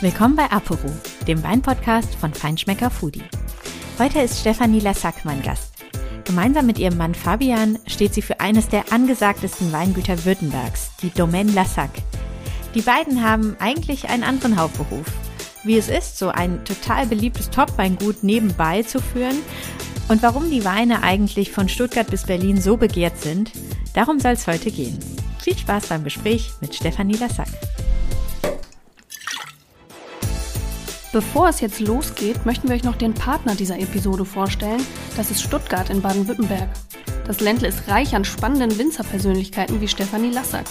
Willkommen bei Apero, dem Weinpodcast von Feinschmecker Foodie. Heute ist Stefanie Lassack mein Gast. Gemeinsam mit ihrem Mann Fabian steht sie für eines der angesagtesten Weingüter Württembergs, die Domaine Lassac. Die beiden haben eigentlich einen anderen Hauptberuf. Wie es ist, so ein total beliebtes Top-Weingut nebenbei zu führen und warum die Weine eigentlich von Stuttgart bis Berlin so begehrt sind, darum soll es heute gehen. Viel Spaß beim Gespräch mit Stefanie Lassack. Bevor es jetzt losgeht, möchten wir euch noch den Partner dieser Episode vorstellen. Das ist Stuttgart in Baden-Württemberg. Das Ländle ist reich an spannenden Winzerpersönlichkeiten wie Stefanie Lassack.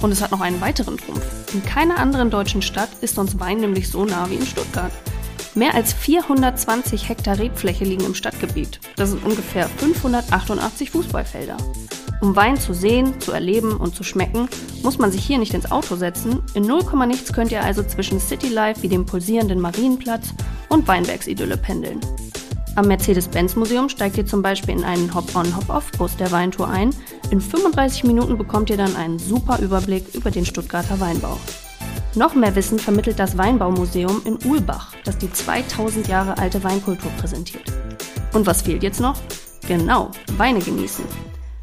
Und es hat noch einen weiteren Trumpf. In keiner anderen deutschen Stadt ist uns Wein nämlich so nah wie in Stuttgart. Mehr als 420 Hektar Rebfläche liegen im Stadtgebiet. Das sind ungefähr 588 Fußballfelder. Um Wein zu sehen, zu erleben und zu schmecken, muss man sich hier nicht ins Auto setzen. In 0, nichts könnt ihr also zwischen City Life wie dem pulsierenden Marienplatz und Weinbergsidylle pendeln. Am Mercedes-Benz-Museum steigt ihr zum Beispiel in einen Hop-on-Hop-off-Bus der Weintour ein. In 35 Minuten bekommt ihr dann einen super Überblick über den Stuttgarter Weinbau. Noch mehr Wissen vermittelt das Weinbaumuseum in Uhlbach, das die 2000 Jahre alte Weinkultur präsentiert. Und was fehlt jetzt noch? Genau, Weine genießen.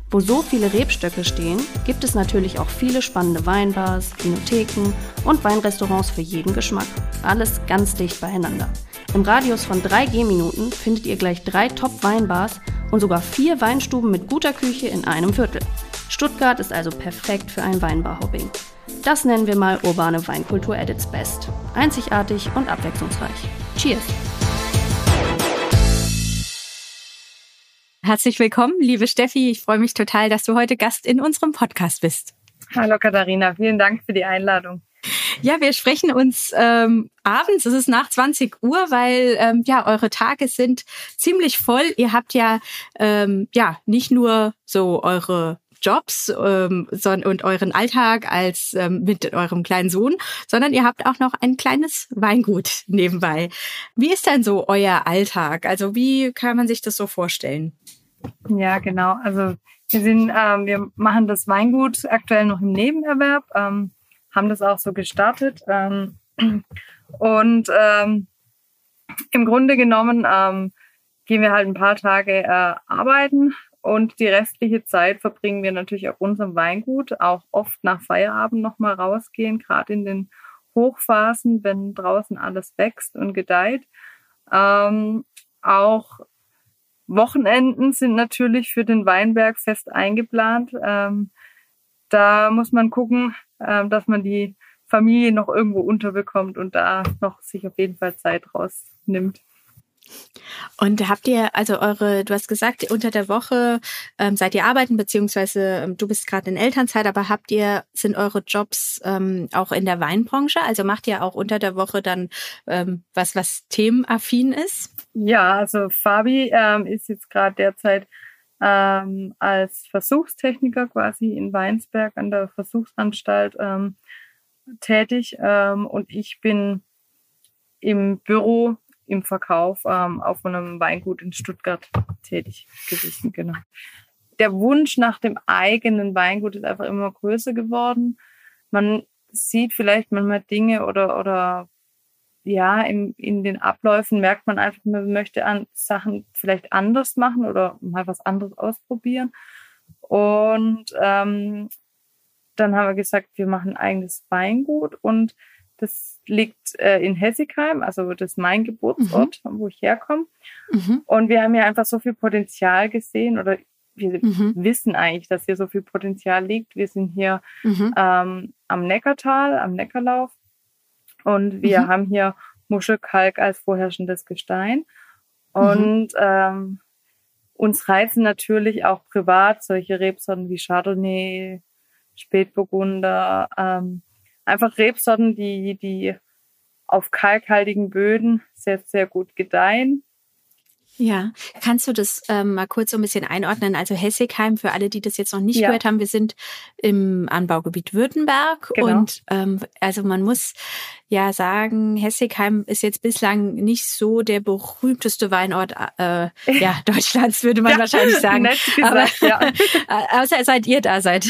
Wo so viele Rebstöcke stehen, gibt es natürlich auch viele spannende Weinbars, Vinotheken und Weinrestaurants für jeden Geschmack. Alles ganz dicht beieinander. Im Radius von drei Gehminuten findet ihr gleich drei Top-Weinbars und sogar vier Weinstuben mit guter Küche in einem Viertel. Stuttgart ist also perfekt für ein Weinbar-Hopping. Das nennen wir mal urbane Weinkultur at its best. Einzigartig und abwechslungsreich. Cheers! Herzlich willkommen, liebe Steffi. Ich freue mich total, dass du heute Gast in unserem Podcast bist. Hallo Katharina, vielen Dank für die Einladung. Ja, wir sprechen uns ähm, abends, es ist nach 20 Uhr, weil ähm, ja, eure Tage sind ziemlich voll. Ihr habt ja ähm, ja nicht nur so eure Jobs ähm, und euren Alltag als ähm, mit eurem kleinen Sohn, sondern ihr habt auch noch ein kleines Weingut nebenbei. Wie ist denn so euer Alltag? Also wie kann man sich das so vorstellen? Ja, genau. Also wir sind, ähm, wir machen das Weingut aktuell noch im Nebenerwerb, ähm, haben das auch so gestartet ähm, und ähm, im Grunde genommen ähm, gehen wir halt ein paar Tage äh, arbeiten und die restliche Zeit verbringen wir natürlich auf unserem Weingut, auch oft nach Feierabend nochmal rausgehen, gerade in den Hochphasen, wenn draußen alles wächst und gedeiht. Ähm, auch Wochenenden sind natürlich für den Weinberg fest eingeplant. Ähm, da muss man gucken, ähm, dass man die Familie noch irgendwo unterbekommt und da noch sich auf jeden Fall Zeit rausnimmt. Und habt ihr, also eure, du hast gesagt, unter der Woche ähm, seid ihr arbeiten, beziehungsweise ähm, du bist gerade in Elternzeit, aber habt ihr, sind eure Jobs ähm, auch in der Weinbranche? Also macht ihr auch unter der Woche dann ähm, was, was themenaffin ist? Ja, also Fabi ähm, ist jetzt gerade derzeit ähm, als Versuchstechniker quasi in Weinsberg an der Versuchsanstalt ähm, tätig ähm, und ich bin im Büro im Verkauf ähm, auf einem Weingut in Stuttgart tätig gewesen. Genau. Der Wunsch nach dem eigenen Weingut ist einfach immer größer geworden. Man sieht vielleicht manchmal Dinge oder oder ja, in, in den Abläufen merkt man einfach, man möchte an Sachen vielleicht anders machen oder mal was anderes ausprobieren. Und ähm, dann haben wir gesagt, wir machen ein eigenes Weingut und das liegt äh, in Hessigheim, also das ist mein Geburtsort, mhm. wo ich herkomme. Mhm. Und wir haben ja einfach so viel Potenzial gesehen oder wir mhm. wissen eigentlich, dass hier so viel Potenzial liegt. Wir sind hier mhm. ähm, am Neckartal, am Neckarlauf und wir mhm. haben hier Muschelkalk als vorherrschendes Gestein. Mhm. Und ähm, uns reizen natürlich auch privat solche Rebsorten wie Chardonnay, Spätburgunder, ähm, einfach Rebsorten, die, die auf kalkhaltigen Böden sehr, sehr gut gedeihen. Ja, kannst du das ähm, mal kurz so ein bisschen einordnen? Also Hessigheim, für alle, die das jetzt noch nicht Ja. gehört haben, wir sind im Anbaugebiet Württemberg Genau. und ähm, also man muss ja sagen, Hessigheim ist jetzt bislang nicht so der berühmteste Weinort äh, ja, Deutschlands, würde man Ja, wahrscheinlich sagen. gesagt, ja. Äh, Außer seit ihr da seid.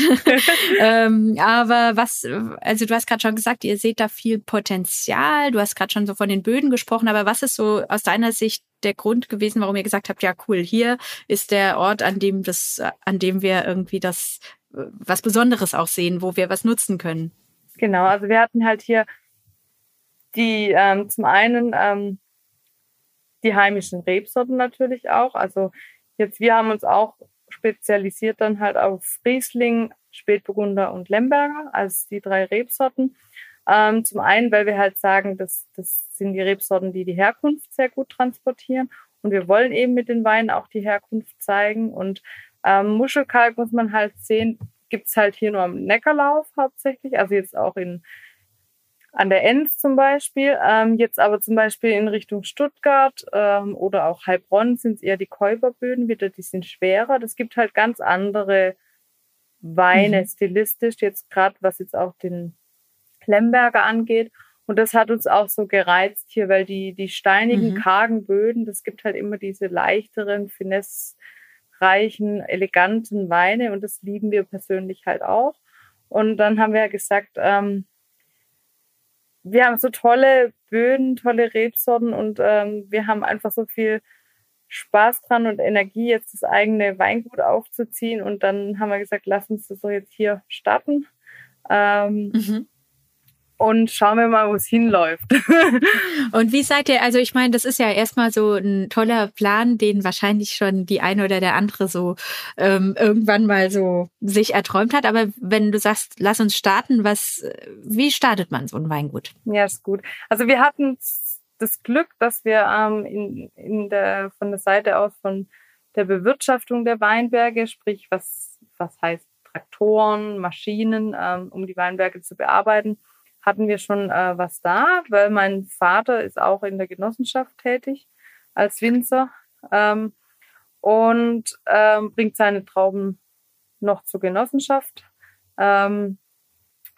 ähm, aber was, also du hast gerade schon gesagt, ihr seht da viel Potenzial. Du hast gerade schon so von den Böden gesprochen, aber was ist so aus deiner Sicht der Grund gewesen, warum ihr gesagt habt, ja cool, hier ist der Ort, an dem das, an dem wir irgendwie das äh, was Besonderes auch sehen, wo wir was nutzen können. Genau, also wir hatten halt hier die ähm, zum einen ähm, die heimischen Rebsorten natürlich auch. Also jetzt wir haben uns auch spezialisiert dann halt auf Riesling, Spätburgunder und Lemberger als die drei Rebsorten. Ähm, zum einen, weil wir halt sagen, das, das sind die Rebsorten, die die Herkunft sehr gut transportieren. Und wir wollen eben mit den Weinen auch die Herkunft zeigen. Und ähm, Muschelkalk muss man halt sehen, gibt's halt hier nur am Neckarlauf hauptsächlich. Also jetzt auch in an der Enz zum Beispiel. Ähm, jetzt aber zum Beispiel in Richtung Stuttgart ähm, oder auch Heilbronn sind es eher die Käuberböden wieder, die sind schwerer. Das gibt halt ganz andere Weine Mhm. stilistisch, jetzt gerade was jetzt auch den Lemberger angeht. Und das hat uns auch so gereizt hier, weil die, die steinigen, Mhm. kargen Böden, das gibt halt immer diese leichteren, finessereichen, eleganten Weine und das lieben wir persönlich halt auch. Und dann haben wir ja gesagt, ähm, wir haben so tolle Böden, tolle Rebsorten und ähm, wir haben einfach so viel Spaß dran und Energie, jetzt das eigene Weingut aufzuziehen. Und dann haben wir gesagt, lass uns das doch jetzt hier starten. Ähm, Mhm. Und schauen wir mal, wo es hinläuft. Und wie seid ihr, also ich meine, das ist ja erstmal so ein toller Plan, den wahrscheinlich schon die eine oder der andere so ähm, irgendwann mal so sich erträumt hat. Aber wenn du sagst, lass uns starten, was, wie startet man so ein Weingut? ja, ist gut. Also wir hatten das Glück, dass wir ähm, in, in der, von der Seite aus von der Bewirtschaftung der Weinberge, sprich was, was heißt Traktoren, Maschinen, ähm, um die Weinberge zu bearbeiten, hatten wir schon äh, was da, weil mein Vater ist auch in der Genossenschaft tätig als Winzer ähm, und ähm, bringt seine Trauben noch zur Genossenschaft. Ähm,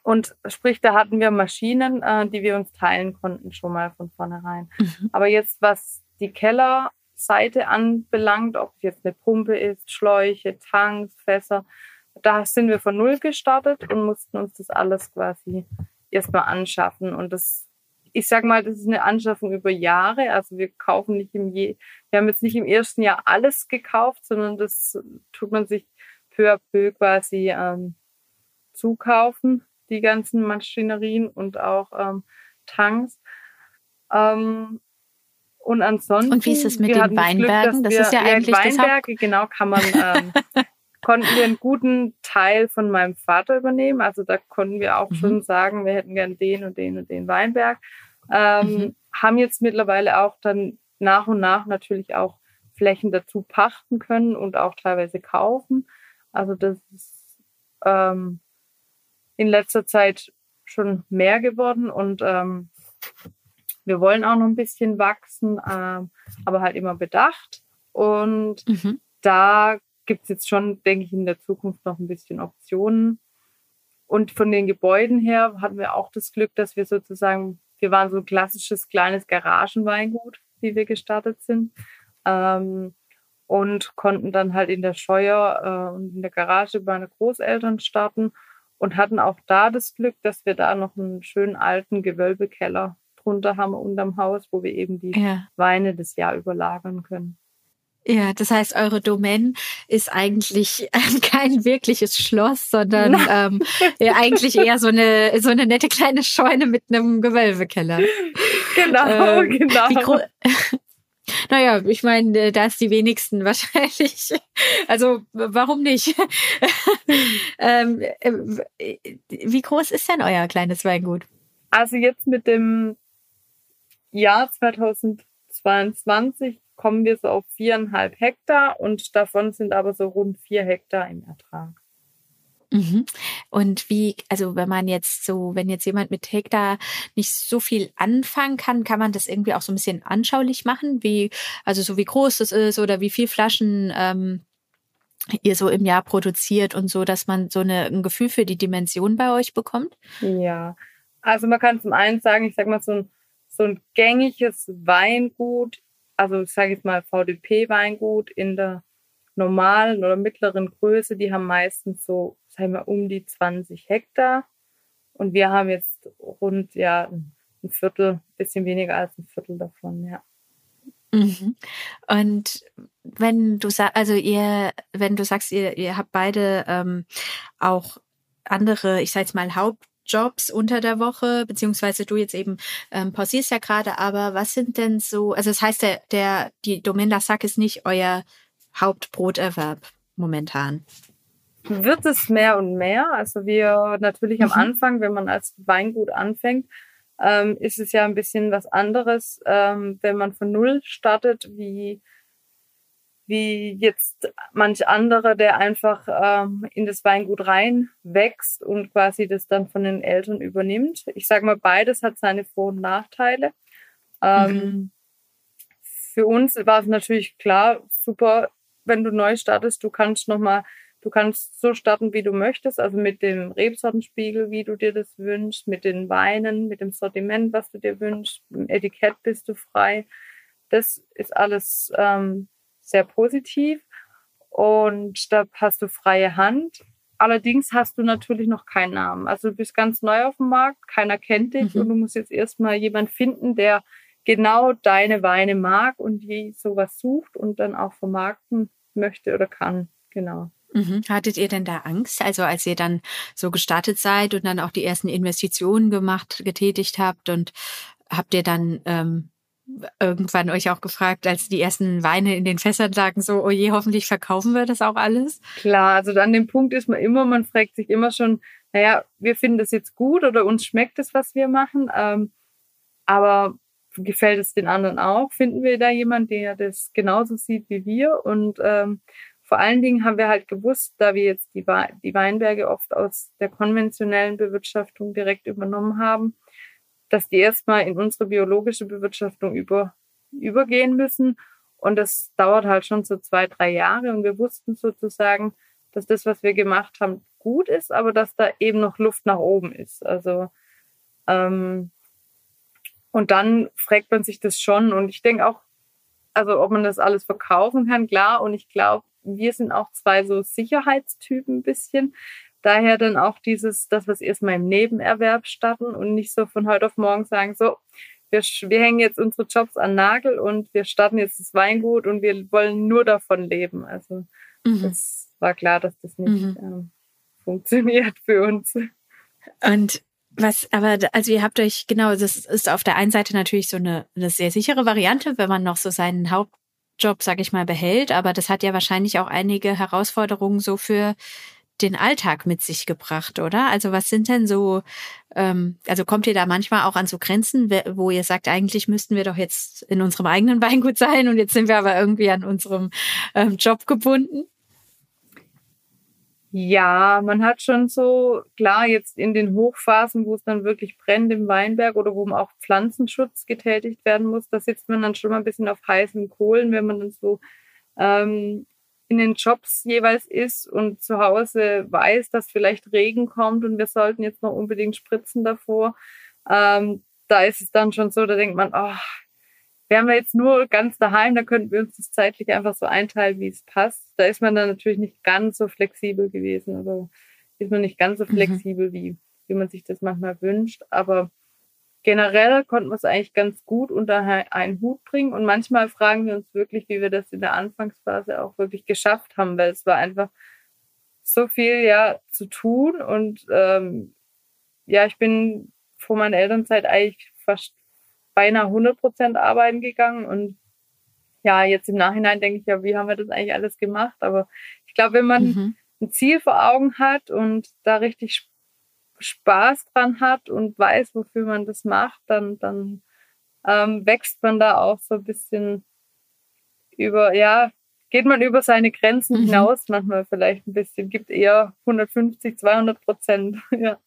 und sprich, da hatten wir Maschinen, äh, die wir uns teilen konnten schon mal von vornherein. Mhm. Aber jetzt, was die Kellerseite anbelangt, ob es jetzt eine Pumpe ist, Schläuche, Tanks, Fässer, da sind wir von Null gestartet und mussten uns das alles quasi erstmal anschaffen. Und das, ich sag mal, das ist eine Anschaffung über Jahre. Also wir kaufen nicht im je, wir haben jetzt nicht im ersten Jahr alles gekauft, sondern das tut man sich peu à peu quasi ähm, zukaufen, die ganzen Maschinerien und auch ähm, Tanks. Ähm, und ansonsten. Und wie ist es mit wir den hatten das Glück, Weinbergen? Das ist ja wir- eigentlich das Haupt- Weinberge, genau, kann man, ähm, konnten wir einen guten Teil von meinem Vater übernehmen. Also da konnten wir auch Mhm. schon sagen, wir hätten gern den und den und den Weinberg. Ähm, Mhm. Haben jetzt mittlerweile auch dann nach und nach natürlich auch Flächen dazu pachten können und auch teilweise kaufen. Also das ist ähm, in letzter Zeit schon mehr geworden und ähm, wir wollen auch noch ein bisschen wachsen, ähm, aber halt immer bedacht. Und Mhm. da gibt es jetzt schon, denke ich, in der Zukunft noch ein bisschen Optionen. Und von den Gebäuden her hatten wir auch das Glück, dass wir sozusagen, wir waren so ein klassisches kleines Garagenweingut, wie wir gestartet sind. Ähm, und konnten dann halt in der Scheuer äh, und in der Garage bei meiner Großeltern starten und hatten auch da das Glück, dass wir da noch einen schönen alten Gewölbekeller drunter haben unterm Haus, wo wir eben die Ja. Weine das Jahr überlagern können. Ja, das heißt, eure Domain ist eigentlich kein wirkliches Schloss, sondern ähm, ja, eigentlich eher so eine so eine nette kleine Scheune mit einem Gewölbekeller. Genau, Ähm, genau. Naja, ich meine, äh, da ist die wenigsten wahrscheinlich. Also warum nicht? ähm, äh, wie groß ist denn euer kleines Weingut? Also jetzt mit dem Jahr 2022 kommen wir so auf viereinhalb Hektar und davon sind aber so rund vier Hektar im Ertrag. Mhm. Und wie, also wenn man jetzt so, wenn jetzt jemand mit Hektar nicht so viel anfangen kann, kann man das irgendwie auch so ein bisschen anschaulich machen, wie, also so wie groß das ist oder wie viel Flaschen ähm, ihr so im Jahr produziert und so, dass man so eine, ein Gefühl für die Dimension bei euch bekommt? Ja, also man kann zum einen sagen, ich sag mal so ein, so ein gängiges Weingut, also ich sage jetzt mal VDP-Weingut in der normalen oder mittleren Größe, die haben meistens so, sagen wir, um die 20 Hektar. Und wir haben jetzt rund, ja, ein Viertel, bisschen weniger als ein Viertel davon, ja. Mhm. Und wenn du sagst, also ihr, wenn du sagst, ihr, ihr habt beide ähm, auch andere, ich sag jetzt mal, Hauptjobs unter der Woche, beziehungsweise du jetzt eben ähm, pausierst ja gerade, aber was sind denn so, also das heißt, der, der die Domaine Lassac ist nicht euer Hauptbroterwerb momentan? Wird es mehr und mehr. Also wir natürlich am mhm. Anfang, wenn man als Weingut anfängt, ähm, ist es ja ein bisschen was anderes, ähm, wenn man von Null startet, wie, wie jetzt manch andere, der einfach ähm, in das Weingut reinwächst und quasi das dann von den Eltern übernimmt. Ich sage mal, beides hat seine Vor- und Nachteile. Ähm, mhm. Für uns war es natürlich klar, super, wenn du neu startest, du kannst nochmal, du kannst so starten, wie du möchtest, also mit dem Rebsortenspiegel, wie du dir das wünschst, mit den Weinen, mit dem Sortiment, was du dir wünschst, im Etikett bist du frei. Das ist alles ähm, sehr positiv und da hast du freie Hand. Allerdings hast du natürlich noch keinen Namen. Also du bist ganz neu auf dem Markt, keiner kennt dich mhm. und du musst jetzt erstmal jemanden finden, der genau deine Weine mag und die sowas sucht und dann auch vermarkten möchte oder kann. Genau. Mhm. Hattet ihr denn da Angst, also als ihr dann so gestartet seid und dann auch die ersten Investitionen gemacht, getätigt habt und habt ihr dann ähm, irgendwann euch auch gefragt, als die ersten Weine in den Fässern lagen, so, oh je, hoffentlich verkaufen wir das auch alles? Klar, also an dem Punkt ist man immer, man fragt sich immer schon, naja, wir finden das jetzt gut oder uns schmeckt es, was wir machen, ähm, aber gefällt es den anderen auch? Finden wir da jemanden, der das genauso sieht wie wir? Und ähm, vor allen Dingen haben wir halt gewusst, da wir jetzt die, die Weinberge oft aus der konventionellen Bewirtschaftung direkt übernommen haben, dass die erstmal in unsere biologische Bewirtschaftung über, übergehen müssen. Und das dauert halt schon so zwei, drei Jahre. Und wir wussten sozusagen, dass das, was wir gemacht haben, gut ist, aber dass da eben noch Luft nach oben ist. Also ähm, und dann fragt man sich das schon. Und ich denke auch, also ob man das alles verkaufen kann, klar. Und ich glaube, wir sind auch zwei so Sicherheitstypen ein bisschen. Daher dann auch dieses, das, was erstmal im Nebenerwerb starten und nicht so von heute auf morgen sagen, so, wir, wir hängen jetzt unsere Jobs an Nagel und wir starten jetzt das Weingut und wir wollen nur davon leben. Also mhm. das war klar, dass das nicht mhm. ähm, funktioniert für uns. Und was, aber also ihr habt euch, genau, das ist auf der einen Seite natürlich so eine, eine sehr sichere Variante, wenn man noch so seinen Hauptjob, sag ich mal, behält, aber das hat ja wahrscheinlich auch einige Herausforderungen so für den Alltag mit sich gebracht, oder? Also was sind denn so, ähm, also kommt ihr da manchmal auch an so Grenzen, wo ihr sagt, eigentlich müssten wir doch jetzt in unserem eigenen Weingut sein und jetzt sind wir aber irgendwie an unserem ähm, Job gebunden? Ja, man hat schon so, klar, jetzt in den Hochphasen, wo es dann wirklich brennt im Weinberg oder wo auch Pflanzenschutz getätigt werden muss, da sitzt man dann schon mal ein bisschen auf heißen Kohlen, wenn man dann so ähm, in den Jobs jeweils ist und zu Hause weiß, dass vielleicht Regen kommt und wir sollten jetzt noch unbedingt spritzen davor. Ähm, da ist es dann schon so, da denkt man, oh, Wären wir jetzt nur ganz daheim, dann könnten wir uns das zeitlich einfach so einteilen, wie es passt. Da ist man dann natürlich nicht ganz so flexibel gewesen, aber ist man nicht ganz so mhm. flexibel, mhm. wie, wie man sich das manchmal wünscht. Aber generell konnten wir es eigentlich ganz gut unter einen Hut bringen. Und manchmal fragen wir uns wirklich, wie wir das in der Anfangsphase auch wirklich geschafft haben, weil es war einfach so viel ja zu tun. Und ähm, ja, ich bin vor meiner Elternzeit eigentlich fast beinahe 100 Prozent arbeiten gegangen und ja, jetzt im Nachhinein denke ich ja, wie haben wir das eigentlich alles gemacht? Aber ich glaube, wenn man mhm. ein Ziel vor Augen hat und da richtig Spaß dran hat und weiß, wofür man das macht, dann, dann ähm, wächst man da auch so ein bisschen über, ja, geht man über seine Grenzen mhm. hinaus manchmal vielleicht ein bisschen, gibt eher 150, 200 Prozent, ja.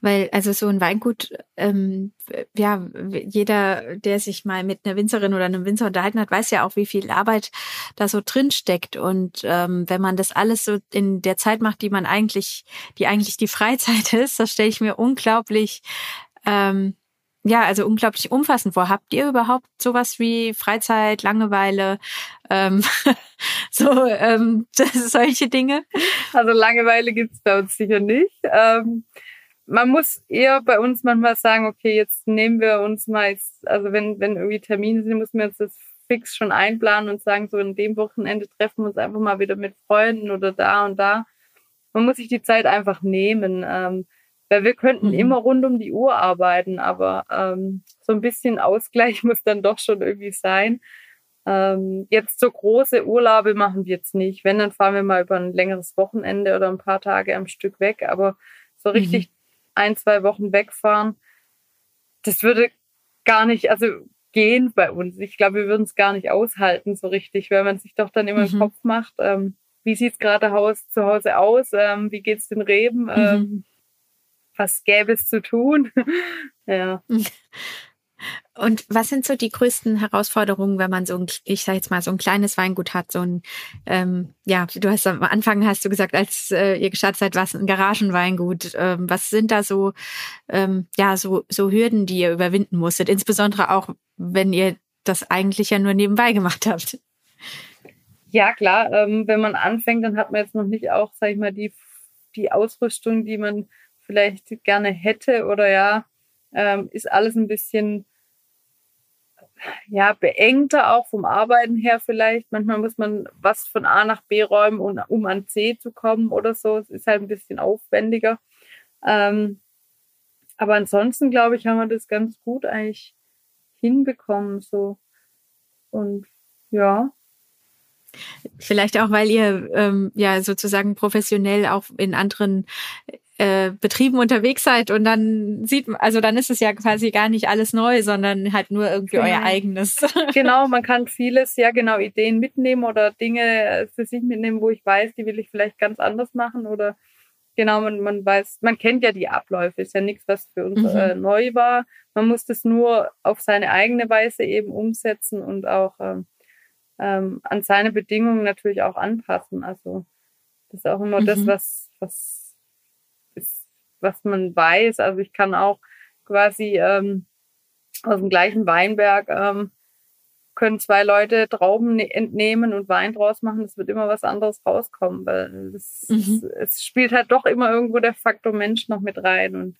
Weil, also so ein Weingut, ähm, ja, jeder, der sich mal mit einer Winzerin oder einem Winzer unterhalten hat, weiß ja auch, wie viel Arbeit da so drin steckt. Und ähm, wenn man das alles so in der Zeit macht, die man eigentlich, die eigentlich die Freizeit ist, das stelle ich mir unglaublich ähm, ja, also unglaublich umfassend vor. Habt ihr überhaupt sowas wie Freizeit, Langeweile, ähm, so ähm, solche Dinge? Also Langeweile gibt's bei uns sicher nicht. Ähm, man muss eher bei uns manchmal sagen, okay, jetzt nehmen wir uns mal, jetzt, also wenn, wenn irgendwie Termine sind, müssen wir uns das fix schon einplanen und sagen, so in dem Wochenende treffen wir uns einfach mal wieder mit Freunden oder da und da. Man muss sich die Zeit einfach nehmen. Ähm, weil wir könnten mhm. immer rund um die Uhr arbeiten, aber ähm, so ein bisschen Ausgleich muss dann doch schon irgendwie sein. Ähm, jetzt so große Urlaube machen wir jetzt nicht. Wenn, dann fahren wir mal über ein längeres Wochenende oder ein paar Tage am Stück weg, aber so richtig mhm ein, zwei Wochen wegfahren, das würde gar nicht, also gehen bei uns. Ich glaube, wir würden es gar nicht aushalten so richtig, weil man sich doch dann immer mhm. im Kopf macht, ähm, wie sieht's gerade Haus zu Hause aus, ähm, wie geht's den Reben, mhm. ähm, was gäbe es zu tun? ja. Und was sind so die größten Herausforderungen, wenn man so ein, ich sag jetzt mal, so ein kleines Weingut hat, so ein, ähm, ja, du hast am Anfang hast du gesagt, als äh, ihr gestartet seid, was ein Garagenweingut. Ähm, was sind da so, ähm, ja, so, so Hürden, die ihr überwinden musstet? Insbesondere auch, wenn ihr das eigentlich ja nur nebenbei gemacht habt. Ja, klar. Ähm, wenn man anfängt, dann hat man jetzt noch nicht auch, sag ich mal, die, die Ausrüstung, die man vielleicht gerne hätte oder ja, ähm, ist alles ein bisschen ja, beengter auch vom Arbeiten her vielleicht. Manchmal muss man was von A nach B räumen, um, um an C zu kommen oder so. Es ist halt ein bisschen aufwendiger. Ähm, aber ansonsten, glaube ich, haben wir das ganz gut eigentlich hinbekommen, so. Und ja. Vielleicht auch, weil ihr ähm, ja sozusagen professionell auch in anderen äh, Betrieben unterwegs seid und dann sieht man, also dann ist es ja quasi gar nicht alles neu, sondern halt nur irgendwie genau. euer eigenes. Genau, man kann vieles, ja genau, Ideen mitnehmen oder Dinge für sich mitnehmen, wo ich weiß, die will ich vielleicht ganz anders machen oder genau, man, man weiß, man kennt ja die Abläufe, ist ja nichts, was für uns mhm. äh, neu war. Man muss das nur auf seine eigene Weise eben umsetzen und auch ähm, ähm, an seine Bedingungen natürlich auch anpassen. Also das ist auch immer mhm. das, was, was was man weiß. Also ich kann auch quasi ähm, aus dem gleichen Weinberg ähm, können zwei Leute Trauben ne-, entnehmen und Wein draus machen. Es wird immer was anderes rauskommen, weil es, mhm. es spielt halt doch immer irgendwo der Faktor Mensch noch mit rein und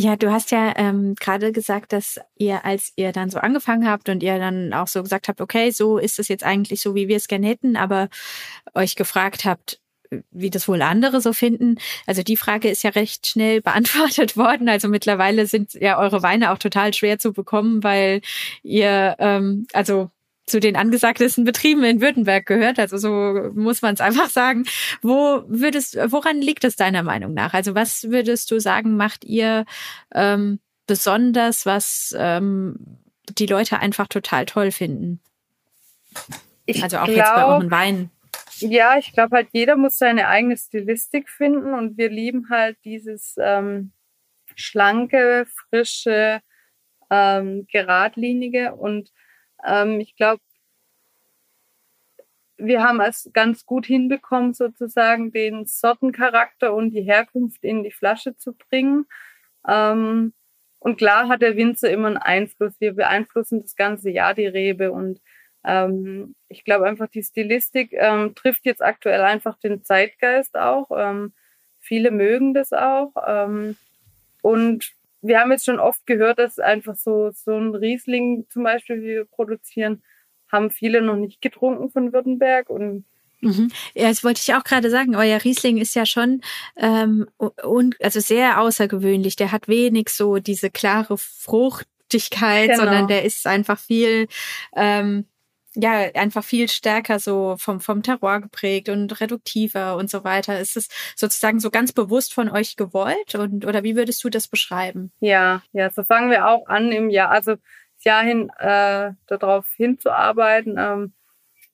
ja, du hast ja ähm, gerade gesagt, dass ihr, als ihr dann so angefangen habt und ihr dann auch so gesagt habt, okay, so ist es jetzt eigentlich so, wie wir es gerne hätten, aber euch gefragt habt, wie das wohl andere so finden. Also die Frage ist ja recht schnell beantwortet worden. Also mittlerweile sind ja eure Weine auch total schwer zu bekommen, weil ihr ähm, also zu den angesagtesten Betrieben in Württemberg gehört. Also so muss man es einfach sagen. Wo würdest, woran liegt es deiner Meinung nach? Also was würdest du sagen, macht ihr ähm, besonders, was ähm, die Leute einfach total toll finden? Ich also auch glaub, jetzt bei euren Weinen. Ja, ich glaube halt, jeder muss seine eigene Stilistik finden und wir lieben halt dieses ähm, schlanke, frische, ähm, geradlinige und ähm, ich glaube, wir haben es ganz gut hinbekommen, sozusagen den Sortencharakter und die Herkunft in die Flasche zu bringen. Ähm, und klar hat der Winzer immer einen Einfluss. Wir beeinflussen das ganze Jahr die Rebe und ähm, ich glaube einfach, die Stilistik ähm, trifft jetzt aktuell einfach den Zeitgeist auch. Ähm, viele mögen das auch. Ähm, und wir haben jetzt schon oft gehört, dass einfach so, so ein Riesling zum Beispiel, wie wir produzieren, haben viele noch nicht getrunken von Württemberg und Mhm. Ja, das wollte ich auch gerade sagen. Euer Riesling ist ja schon ähm, und also sehr außergewöhnlich. Der hat wenig so diese klare Fruchtigkeit, genau. sondern der ist einfach viel ähm, ja einfach viel stärker so vom vom Terror geprägt und reduktiver und so weiter. Ist es sozusagen so ganz bewusst von euch gewollt und oder wie würdest du das beschreiben? Ja, ja, so fangen wir auch an im Jahr. Also Jahr hin äh, darauf hinzuarbeiten. Ähm,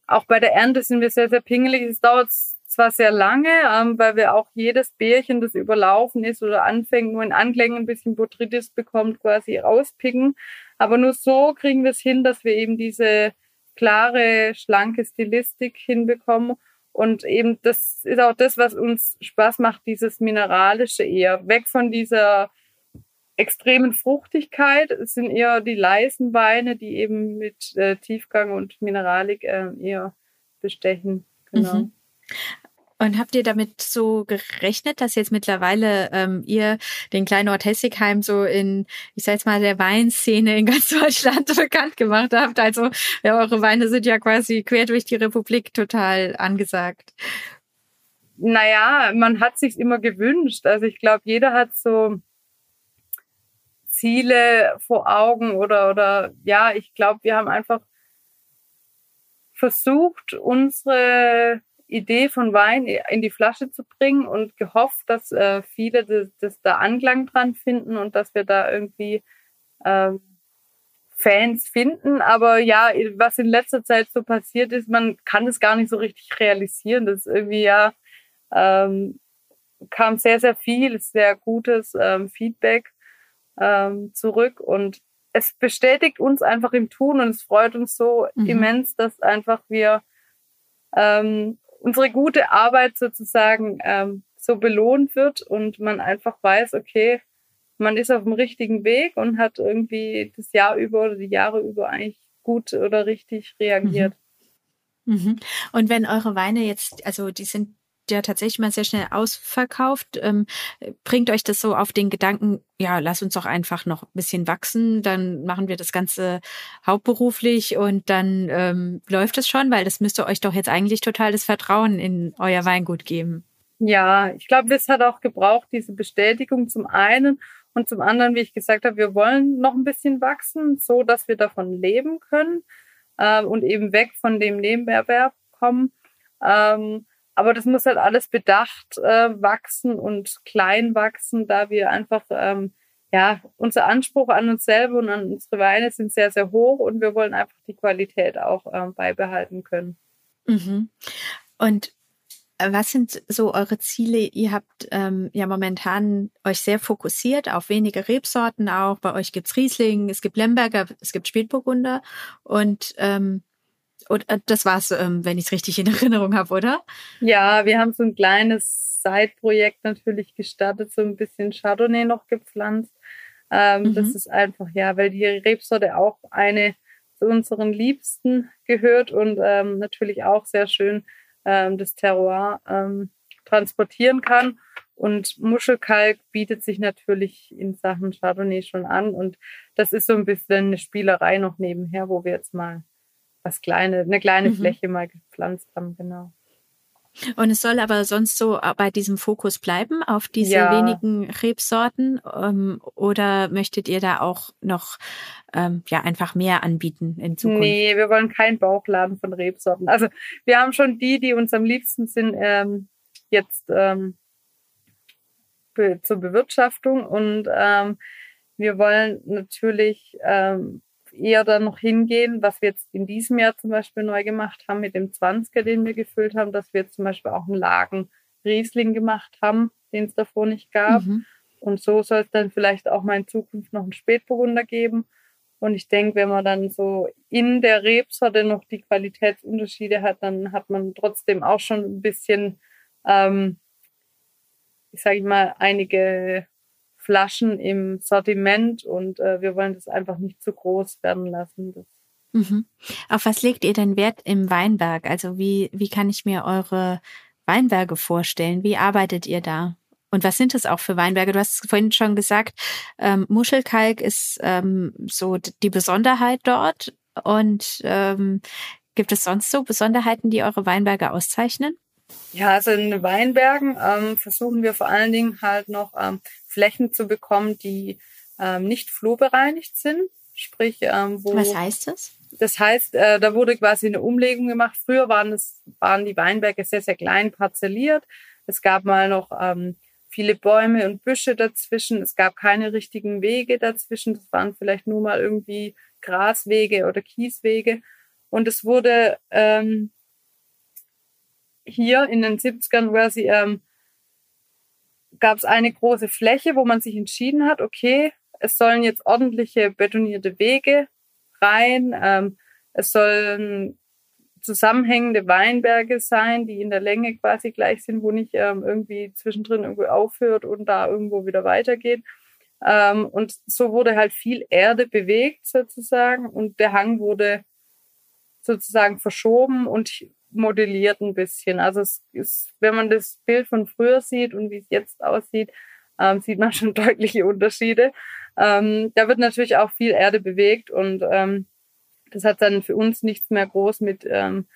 auch bei der Ernte sind wir sehr, sehr pingelig. Es dauert zwar sehr lange, ähm, weil wir auch jedes Bärchen, das überlaufen ist oder anfängt, nur in Anklängen ein bisschen Botrytis bekommt, quasi rauspicken. Aber nur so kriegen wir es hin, dass wir eben diese klare, schlanke Stilistik hinbekommen. Und eben das ist auch das, was uns Spaß macht, dieses Mineralische eher. Weg von dieser extremen Fruchtigkeit. Es sind eher die leisen Weine, die eben mit äh, Tiefgang und Mineralik äh, eher bestechen. Genau. Mhm. Und habt ihr damit so gerechnet, dass jetzt mittlerweile ähm, ihr den kleinen Ort Hessigheim so in, ich sag jetzt mal, der Weinszene in ganz Deutschland bekannt gemacht habt? Also ja, eure Weine sind ja quasi quer durch die Republik total angesagt. Naja, man hat sich immer gewünscht. Also ich glaube, jeder hat so Ziele vor Augen oder, oder ja, ich glaube, wir haben einfach versucht, unsere Idee von Wein in die Flasche zu bringen und gehofft, dass äh, viele das, das, da Anklang dran finden und dass wir da irgendwie ähm, Fans finden. Aber ja, was in letzter Zeit so passiert ist, man kann es gar nicht so richtig realisieren. Das ist irgendwie ja ähm, kam sehr, sehr viel, sehr gutes ähm, Feedback ähm, zurück und es bestätigt uns einfach im Tun und es freut uns so mhm. immens, dass einfach wir ähm, unsere gute Arbeit sozusagen ähm, so belohnt wird und man einfach weiß, okay, man ist auf dem richtigen Weg und hat irgendwie das Jahr über oder die Jahre über eigentlich gut oder richtig reagiert. Mhm. Mhm. Und wenn eure Weine jetzt, also die sind ja tatsächlich mal sehr schnell ausverkauft. Ähm, bringt euch das so auf den Gedanken, ja, lass uns doch einfach noch ein bisschen wachsen, dann machen wir das Ganze hauptberuflich und dann ähm, läuft es schon, weil das müsste euch doch jetzt eigentlich total das Vertrauen in euer Weingut geben. Ja, ich glaube, es hat auch gebraucht, diese Bestätigung zum einen und zum anderen, wie ich gesagt habe, wir wollen noch ein bisschen wachsen, so dass wir davon leben können äh, und eben weg von dem Nebenerwerb kommen. Ähm, aber das muss halt alles bedacht äh, wachsen und klein wachsen, da wir einfach, ähm, ja, unser Anspruch an uns selber und an unsere Weine sind sehr, sehr hoch und wir wollen einfach die Qualität auch ähm, beibehalten können. Mhm. Und äh, was sind so eure Ziele? Ihr habt ähm, ja momentan euch sehr fokussiert auf wenige Rebsorten auch. Bei euch gibt's Riesling, es gibt Lemberger, es gibt Spätburgunder und ähm, und äh, das war's, ähm, wenn ich es richtig in Erinnerung habe, oder? Ja, wir haben so ein kleines Side-Projekt natürlich gestartet, so ein bisschen Chardonnay noch gepflanzt. Ähm, mhm. Das ist einfach, ja, weil die Rebsorte auch eine zu unseren Liebsten gehört und ähm, natürlich auch sehr schön ähm, das Terroir ähm, transportieren kann. Und Muschelkalk bietet sich natürlich in Sachen Chardonnay schon an. Und das ist so ein bisschen eine Spielerei noch nebenher, wo wir jetzt mal was kleine, eine kleine mhm. Fläche mal gepflanzt haben, genau. Und es soll aber sonst so bei diesem Fokus bleiben, auf diese ja. wenigen Rebsorten? Ähm, oder möchtet ihr da auch noch ähm, ja einfach mehr anbieten in Zukunft? Nee, wir wollen keinen Bauchladen von Rebsorten. Also wir haben schon die, die uns am liebsten sind, ähm, jetzt ähm, be zur Bewirtschaftung und ähm, wir wollen natürlich ähm, eher dann noch hingehen, was wir jetzt in diesem Jahr zum Beispiel neu gemacht haben mit dem 20er, den wir gefüllt haben, dass wir jetzt zum Beispiel auch einen Lagen Riesling gemacht haben, den es davor nicht gab. Mhm. Und so soll es dann vielleicht auch mal in Zukunft noch einen Spätburgunder geben. Und ich denke, wenn man dann so in der Rebsorte noch die Qualitätsunterschiede hat, dann hat man trotzdem auch schon ein bisschen, ähm, ich sage mal, einige Flaschen im Sortiment und äh, wir wollen das einfach nicht zu groß werden lassen. Mhm. Auf was legt ihr denn Wert im Weinberg? Also wie, wie kann ich mir eure Weinberge vorstellen? Wie arbeitet ihr da? Und was sind es auch für Weinberge? Du hast vorhin schon gesagt, ähm, Muschelkalk ist ähm, so die Besonderheit dort. Und ähm, gibt es sonst so Besonderheiten, die eure Weinberge auszeichnen? Ja, also in Weinbergen ähm, versuchen wir vor allen Dingen halt noch ähm, Flächen zu bekommen, die ähm, nicht flurbereinigt sind. Sprich, ähm, wo. Was heißt das? Das heißt, äh, da wurde quasi eine Umlegung gemacht. Früher waren es, waren die Weinberge sehr, sehr klein parzelliert. Es gab mal noch ähm, viele Bäume und Büsche dazwischen. Es gab keine richtigen Wege dazwischen. Das waren vielleicht nur mal irgendwie Graswege oder Kieswege. Und es wurde ähm, hier in den 70ern quasi ähm, gab es eine große Fläche, wo man sich entschieden hat, okay, es sollen jetzt ordentliche betonierte Wege rein, ähm, es sollen zusammenhängende Weinberge sein, die in der Länge quasi gleich sind, wo nicht ähm, irgendwie zwischendrin irgendwo aufhört und da irgendwo wieder weitergeht. Ähm, und so wurde halt viel Erde bewegt sozusagen und der Hang wurde sozusagen verschoben und modelliert ein bisschen. Also es ist, wenn man das Bild von früher sieht und wie es jetzt aussieht, ähm, sieht man schon deutliche Unterschiede. Ähm, da wird natürlich auch viel Erde bewegt und ähm, das hat dann für uns nichts mehr groß mit, ähm,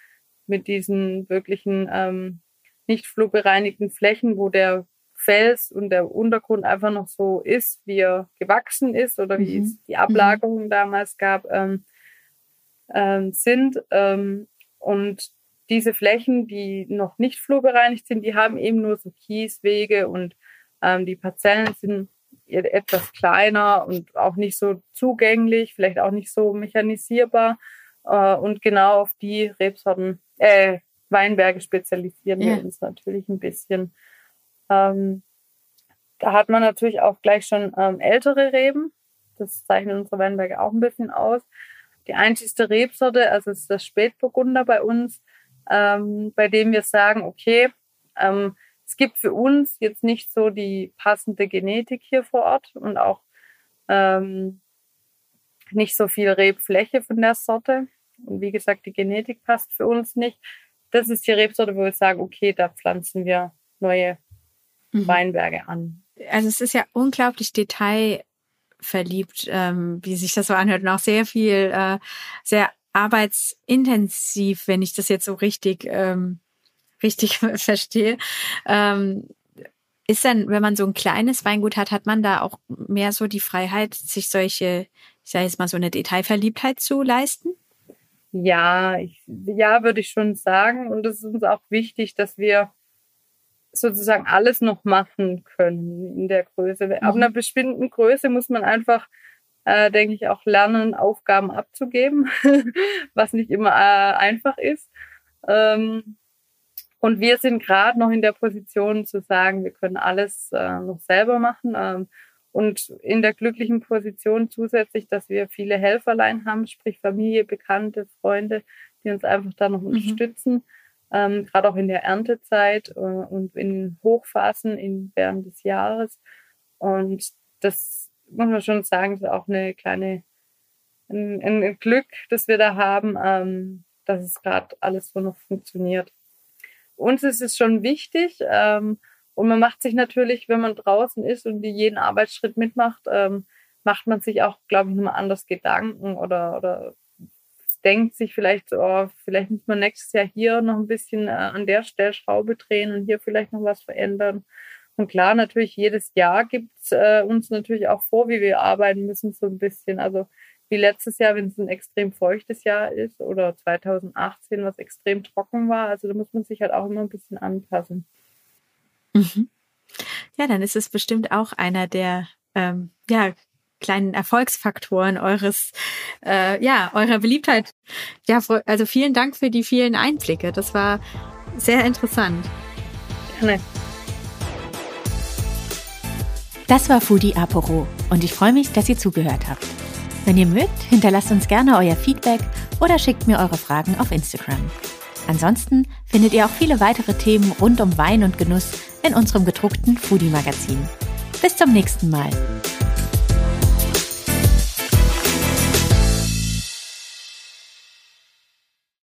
mit diesen wirklichen ähm, nicht flugbereinigten Flächen, wo der Fels und der Untergrund einfach noch so ist, wie er gewachsen ist oder wie mhm. es die Ablagerungen mhm. damals gab, ähm, ähm, sind. Ähm, und diese Flächen, die noch nicht flurbereinigt sind, die haben eben nur so Kieswege und ähm, die Parzellen sind etwas kleiner und auch nicht so zugänglich, vielleicht auch nicht so mechanisierbar. Äh, und genau auf die Rebsorten, äh, Weinberge spezialisieren ja. wir uns natürlich ein bisschen. Ähm, da hat man natürlich auch gleich schon ähm, ältere Reben. Das zeichnet unsere Weinberge auch ein bisschen aus. Die einzigste Rebsorte, also ist das Spätburgunder bei uns, ähm, bei dem wir sagen, okay, ähm, es gibt für uns jetzt nicht so die passende Genetik hier vor Ort und auch ähm, nicht so viel Rebfläche von der Sorte. Und wie gesagt, die Genetik passt für uns nicht. Das ist die Rebsorte, wo wir sagen, okay, da pflanzen wir neue mhm. Weinberge an. Also es ist ja unglaublich detailverliebt, ähm, wie sich das so anhört und auch sehr viel, äh, sehr arbeitsintensiv, wenn ich das jetzt so richtig, ähm, richtig verstehe. Ähm, ist dann, wenn man so ein kleines Weingut hat, hat man da auch mehr so die Freiheit, sich solche, ich sage jetzt mal so eine Detailverliebtheit zu leisten? Ja, ich, ja, würde ich schon sagen. Und es ist uns auch wichtig, dass wir sozusagen alles noch machen können in der Größe. Mhm. Ab einer bestimmten Größe muss man einfach äh, denke ich, auch lernen, Aufgaben abzugeben, was nicht immer äh, einfach ist. Ähm, und wir sind gerade noch in der Position zu sagen, wir können alles äh, noch selber machen. Ähm, und in der glücklichen Position zusätzlich, dass wir viele Helferlein haben, sprich Familie, Bekannte, Freunde, die uns einfach da noch mhm. unterstützen. Ähm, gerade auch in der Erntezeit äh, und in Hochphasen in, während des Jahres. Und das muss man schon sagen, ist auch eine kleine ein, ein Glück, das wir da haben, ähm, dass es gerade alles so noch funktioniert. Uns ist es schon wichtig ähm, und man macht sich natürlich, wenn man draußen ist und jeden Arbeitsschritt mitmacht, ähm, macht man sich auch, glaube ich, nochmal anders Gedanken oder, oder denkt sich vielleicht, oh, vielleicht muss man nächstes Jahr hier noch ein bisschen äh, an der Stellschraube drehen und hier vielleicht noch was verändern. Und klar, natürlich jedes Jahr gibt äh, uns natürlich auch vor, wie wir arbeiten müssen, so ein bisschen. Also wie letztes Jahr, wenn es ein extrem feuchtes Jahr ist oder 2018, was extrem trocken war. Also da muss man sich halt auch immer ein bisschen anpassen. Mhm. Ja, dann ist es bestimmt auch einer der ähm, ja, kleinen Erfolgsfaktoren eures, äh, ja, eurer Beliebtheit. Ja, also vielen Dank für die vielen Einblicke. Das war sehr interessant. Gerne. Das war Foodie Aporo und ich freue mich, dass ihr zugehört habt. Wenn ihr mögt, hinterlasst uns gerne euer Feedback oder schickt mir eure Fragen auf Instagram. Ansonsten findet ihr auch viele weitere Themen rund um Wein und Genuss in unserem gedruckten Foodie Magazin. Bis zum nächsten Mal.